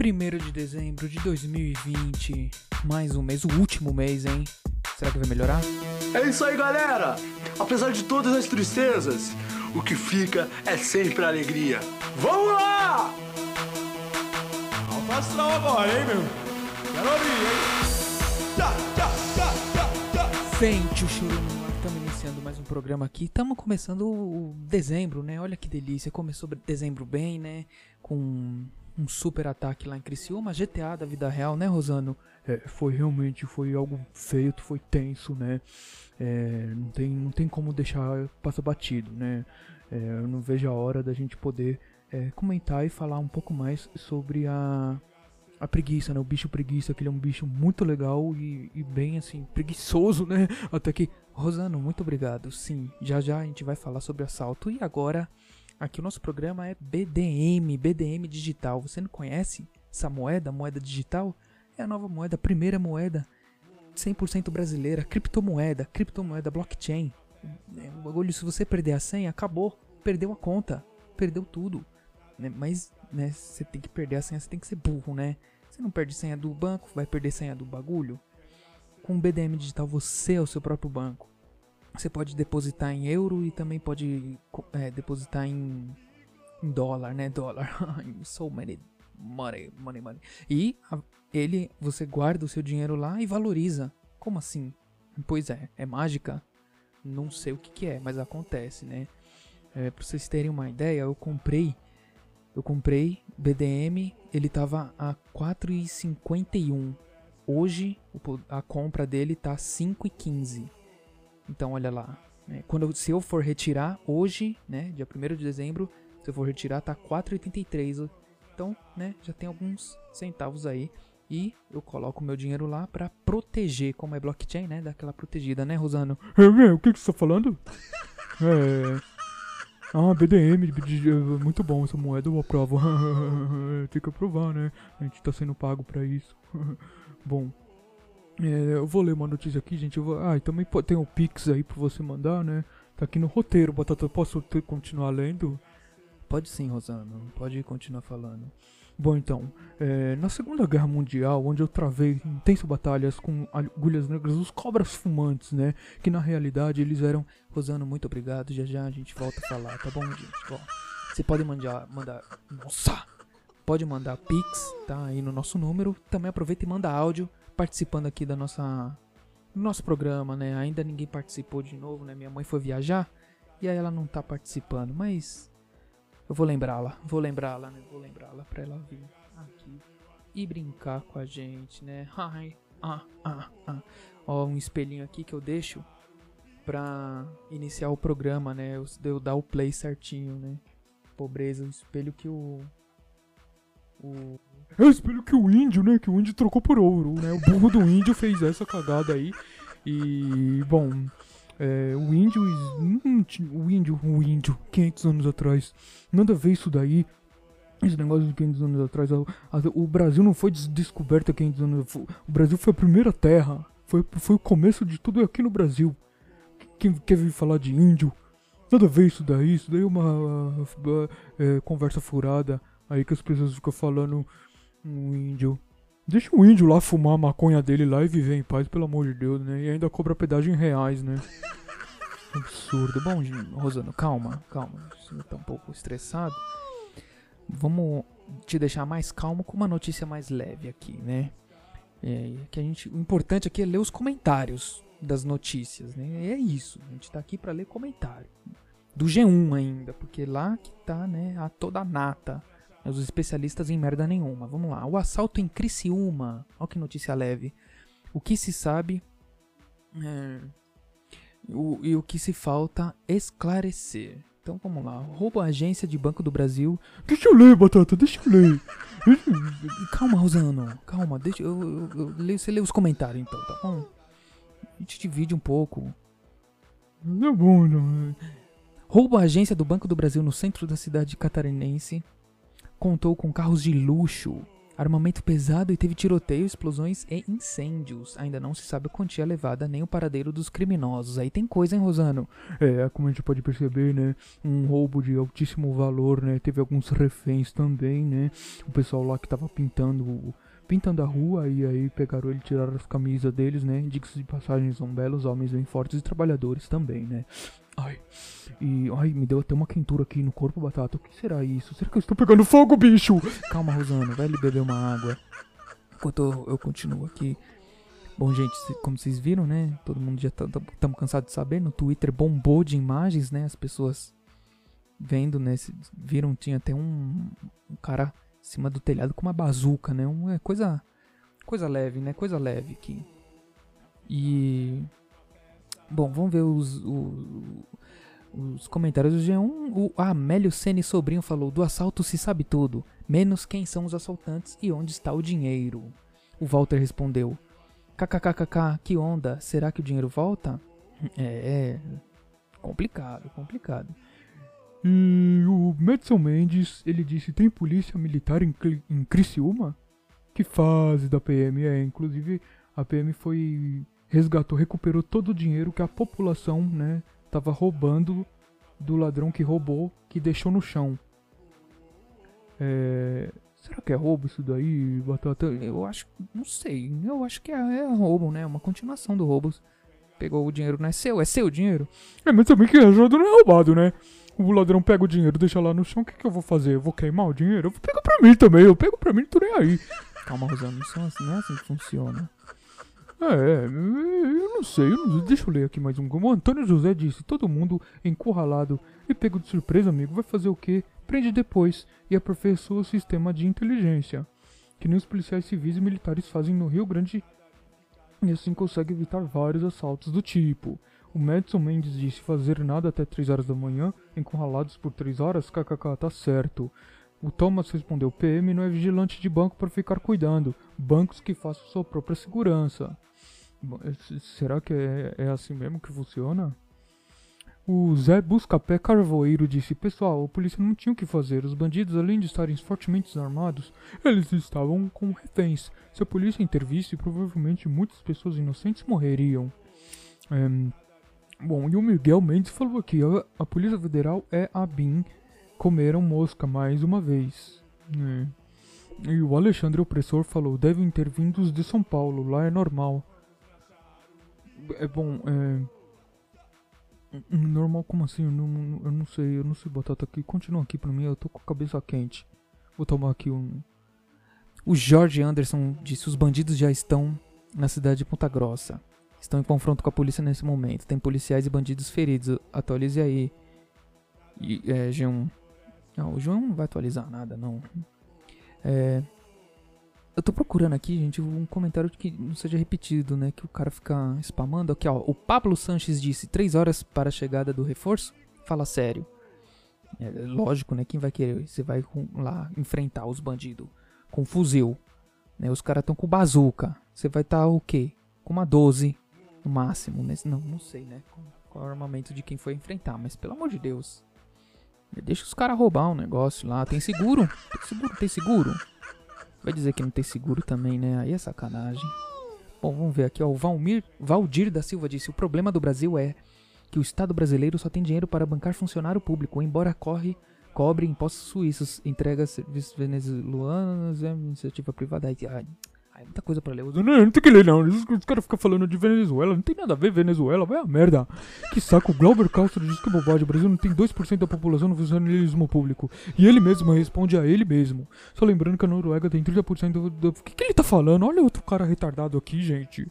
1 de dezembro de 2020. Mais um mês, o último mês, hein? Será que vai melhorar? É isso aí, galera! Apesar de todas as tristezas, o que fica é sempre a alegria. Vamos lá! Alto astral agora, hein, meu? Quero ouvir, hein? Tchá, tchá, tchá. Sente o choro no ar. Estamos iniciando mais um programa aqui. Estamos começando o dezembro, né? Olha que delícia. Começou dezembro bem, né? Com um super ataque lá em Criciúma. GTA da vida real, né, Rosano? É, foi realmente, foi algo feio, foi tenso, né? É, não, tem, não tem como deixar passar batido, né? É, eu não vejo a hora da gente poder é, comentar e falar um pouco mais sobre a, a preguiça, né? O bicho preguiça, que ele é um bicho muito legal e, e bem assim, preguiçoso, né? Até que, Rosano, muito obrigado. Sim, já já a gente vai falar sobre assalto. E agora, aqui o nosso programa é BDM, BDM digital. Você não conhece essa moeda, moeda digital? É a nova moeda, a primeira moeda 100% brasileira, criptomoeda, criptomoeda blockchain. É, bagulho, se você perder a senha, acabou, perdeu a conta, perdeu tudo. né? Mas, né, você tem que perder a senha, você tem que ser burro, né? Você não perde senha do banco, vai perder senha do bagulho. Com BDM digital, você é o seu próprio banco. Você pode depositar em euro e também pode é, depositar em, dólar, né? Dólar. so many money, money, money. E a- ele, você guarda o seu dinheiro lá e valoriza. Como assim? Pois é, é mágica? Não sei o que, que é, mas acontece, né? É, pra vocês terem uma ideia, eu comprei. Eu comprei BDM, ele tava a 4,51. Hoje a compra dele tá 5,15. Então olha lá. né? Quando se eu for retirar hoje, né, dia 1 de dezembro, se eu for retirar tá 4,83. Então, né, já tem alguns centavos aí e eu coloco meu dinheiro lá pra proteger, como é blockchain, né, daquela protegida, né, Rosano? É, o que que você tá falando? É. Ah, BDM, muito bom essa moeda, eu aprovo. Tem que aprovar, né? A gente tá sendo pago pra isso. bom, é, eu vou ler uma notícia aqui, gente. Eu vou... Ah, e também tem o Pix aí pra você mandar, né? Tá aqui no roteiro, Batata. Posso ter- continuar lendo? Pode sim, Rosano. Pode continuar falando. Bom, então, é, na Segunda Guerra Mundial, onde eu travei intensas batalhas com agulhas negras, os cobras fumantes, né? Que na realidade eles eram. Rosano, muito obrigado. Já já a gente volta a falar, tá bom, gente? Bom, você pode mandar. mandar nossa! Pode mandar Pix, tá? Aí no nosso número. Também aproveita e manda áudio participando aqui da nossa. nosso programa, né? Ainda ninguém participou de novo, né? Minha mãe foi viajar e aí ela não tá participando, mas. Eu vou lembrá-la, vou lembrá-la, né? Vou lembrá-la pra ela vir aqui e brincar com a gente, né? Ai, ah, ah, ah. Ó, um espelhinho aqui que eu deixo pra iniciar o programa, né? Eu, eu dar o play certinho, né? Pobreza, o espelho que o. O. É o espelho que o índio, né? Que o índio trocou por ouro, né? O burro do índio fez essa cagada aí. E. Bom. É, o índio. hum, o índio, o índio, 500 anos atrás. Nada a ver isso daí. Esse negócio de 500 anos atrás. a- a- o Brasil não foi des- descoberto há 500 anos. O Brasil foi a primeira terra. Foi, foi o começo de tudo aqui no Brasil. Quem quer vir falar de índio? Nada a ver isso daí. Isso daí é uma é, conversa furada. Aí que as pessoas ficam falando. Um índio. Deixa o índio lá fumar a maconha dele lá e viver em paz, pelo amor de Deus, né? E ainda cobra pedágio em reais, né? Absurdo. Bom, Rosano, calma, calma. Você tá um pouco estressado. Vamos te deixar mais calmo com uma notícia mais leve aqui, né? É, que a gente, o importante aqui é ler os comentários das notícias, né? É isso. A gente tá aqui pra ler comentário. Do G1 ainda, porque lá que tá, né, a toda nata. Os especialistas em merda nenhuma. Vamos lá. O assalto em Criciúma. Olha que notícia leve. O que se sabe. é, o- e o que se falta esclarecer. Então vamos lá. Roubo à agência de Banco do Brasil. Deixa eu ler, Batata, deixa eu ler. Calma, Rosano. Calma, deixa eu, eu, eu Você lê os comentários então, tá bom? A gente divide um pouco. Tá bom, não. Roubo à agência do Banco do Brasil no centro da cidade catarinense contou com carros de luxo, armamento pesado e teve tiroteio, explosões e incêndios. Ainda não se sabe a quantia levada nem o paradeiro dos criminosos. Aí tem coisa, hein, Rosano? É, como a gente pode perceber, né? Um roubo de altíssimo valor, né? Teve alguns reféns também, né? O pessoal lá que tava pintando pintando a rua e aí pegaram ele, tiraram as camisas deles, né? Diga-se de passagem, são belos homens bem fortes e trabalhadores também, né? Ai, e ai, me deu até uma quentura aqui no corpo, Batata. O que será isso? Será que eu estou pegando fogo, bicho? Calma, Rosano, vai ali beber uma água. Enquanto eu, eu continuo aqui. Bom, gente, como vocês viram, né? Todo mundo já estamos cansados de saber. No Twitter bombou de imagens, né? As pessoas vendo, né? Viram, tinha até um, um cara em cima do telhado com uma bazuca, né? Um, é coisa, coisa leve, né? Coisa leve aqui. E. Bom, vamos ver os, o- os comentários do G1. O Amélio Sene Sobrinho falou: Do assalto se sabe tudo, menos quem são os assaltantes e onde está o dinheiro. O Walter respondeu: KKKKK, que onda, será que o dinheiro volta? É, é. Complicado, complicado. E o Madison Mendes, ele disse, tem polícia militar em, em Criciúma? Que fase da PM é, inclusive a PM foi, resgatou, recuperou todo o dinheiro que a população, né, tava roubando do ladrão que roubou, que deixou no chão. É, será que é roubo isso daí, Batata? Eu acho, não sei, eu acho que é, é roubo, né? Uma continuação do roubo. Pegou o dinheiro, não é seu? É seu o dinheiro? É, mas também que ajuda não é roubado, né? O ladrão pega o dinheiro, deixa lá no chão, o que, que eu vou fazer? Eu vou queimar o dinheiro? Eu vou pegar pra mim também, eu pego pra mim, não tô nem aí. Calma, Rosano, isso não é assim- não é assim que funciona. É, eu não sei, eu não- deixa eu ler aqui mais um. O Antônio José disse: todo mundo encurralado e pego de surpresa, amigo, vai fazer o quê? Prende depois e aperfeiçoa o sistema de inteligência. Que nem os policiais civis e militares fazem no Rio Grande e assim consegue evitar vários assaltos do tipo. O Madison Mendes disse fazer nada até 3 horas da manhã, encurralados por 3 horas, kkk, tá certo. O Thomas respondeu: PM não é vigilante de banco para ficar cuidando. Bancos que façam sua própria segurança. S- será que é, é assim mesmo que funciona? O Zé Buscapé Carvoeiro disse: Pessoal, a polícia não tinha o que fazer. Os bandidos, além de estarem fortemente armados, eles estavam com reféns. Se a polícia intervisse, provavelmente muitas pessoas inocentes morreriam. Ehm, bom, e o Miguel Mendes falou aqui: a, a Polícia Federal é a BIM. Comeram mosca mais uma vez. É. E o Alexandre Opressor falou: devem ter vindos de São Paulo, lá é normal. É bom, é. Normal como assim? Eu não, eu não sei, eu não sei batata aqui. Continua aqui pra mim, eu tô com a cabeça quente. Vou tomar aqui um. O Jorge Anderson disse: os bandidos já estão na cidade de Ponta Grossa. Estão em confronto com a polícia nesse momento. Tem policiais e bandidos feridos. Atualize aí. E, é, G1. Não, o João não vai atualizar nada, não. É, eu tô procurando aqui, gente, um comentário que não seja repetido, né? Que o cara fica spamando. Aqui, ó. O Pablo Sanches disse: 3 horas para a chegada do reforço? Fala sério. É lógico, né? Quem vai querer? Você vai lá enfrentar os bandidos com fuzil. Né? Os caras estão com bazuca. Você vai estar o quê? Com uma 12 no máximo. Né? Não, não sei, né? Qual, qual é o armamento de quem foi enfrentar. Mas pelo amor de Deus. Deixa os caras roubar um negócio lá. Tem seguro? Tem seguro? Tem seguro? Vai dizer que não tem seguro também, né? Aí é sacanagem. Bom, vamos ver aqui, ó. O Valmir, Valdir da Silva disse: O problema do Brasil é que o Estado brasileiro só tem dinheiro para bancar funcionário público, embora corre, cobre impostos suíços, entrega serviços venezuelanos, iniciativa privada. Ai, ai, ai, muita coisa pra ler. Não, não, não tem que ler não. Os, os caras ficam falando de Venezuela. Não tem nada a ver Venezuela. Vai a merda. Que saco. Glauber Castro diz que bobagem. O Brasil não tem 2% da população no funcionalismo público. E ele mesmo responde a ele mesmo. Só lembrando que a Noruega tem 30% do... do... O que, que ele tá falando? Olha outro cara retardado aqui, gente.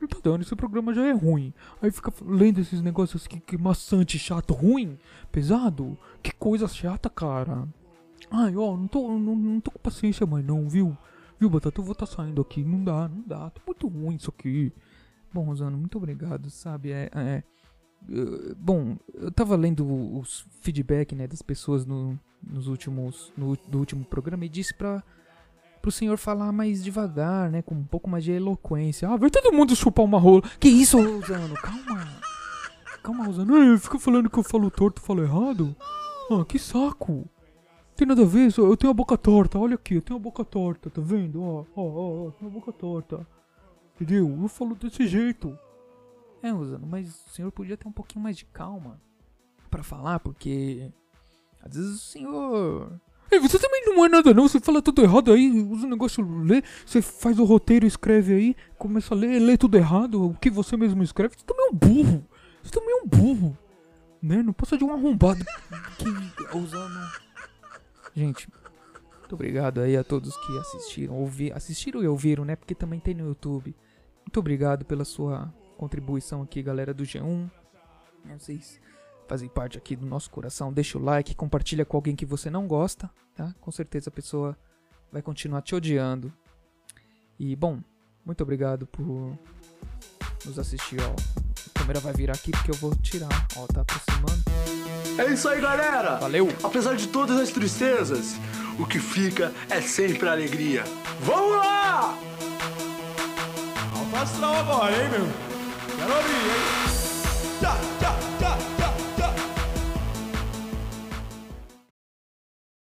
Não tá dando. Esse programa já é ruim. Aí fica lendo esses negócios que, que maçante, chato, ruim, pesado. Que coisa chata, cara. Ai, ó, não tô, não, não tô com paciência mais não, viu? Viu, Batata? Eu vou tá saindo aqui. Não dá, não dá. Tá muito ruim isso aqui. Bom, Rosano, muito obrigado, sabe? É, é, eh, bom, eu tava lendo os feedback, né, das pessoas no, nos últimos, no, do último programa e disse pra, pro senhor falar mais devagar, né, com um pouco mais de eloquência. Ah, vai todo mundo chupar uma rola. Que isso, Rosano? Calma. Calma, Rosano. Não, fica falando que eu falo torto, falo errado. Ah, que saco. Tem nada a ver, só- eu tenho a boca torta, olha aqui, eu tenho a boca torta, tá vendo? Ó, ó, ó, ó, tenho a boca torta. Entendeu? Eu falo desse jeito. É, Rosano, mas o senhor podia ter um pouquinho mais de calma pra falar, porque às vezes o senhor. Ei, você também não é nada não, você fala tudo errado aí, usa o negócio, lê, você faz o roteiro, escreve aí, começa a ler, lê tudo errado, o que você mesmo escreve, você também é um burro. Você também é um burro. Né? Não passa de um arrombado. que usando. Gente, muito obrigado aí a todos que assistiram, ouvi, assistiram e ouviram, né? Porque também tem no YouTube. Muito obrigado pela sua contribuição aqui, galera do G1. Né, Vocês fazem parte aqui do nosso coração. Deixa o like, compartilha com alguém que você não gosta, tá? Com certeza a pessoa vai continuar te odiando. E bom, muito obrigado por nos assistir, ó. A câmera vai virar aqui porque eu vou tirar, ó, tá aproximando. É isso aí, galera! Valeu! Apesar de todas as tristezas, o que fica é sempre a alegria. Vamos lá! Astral agora, hein, meu? Quero ouvir, hein? Tchá,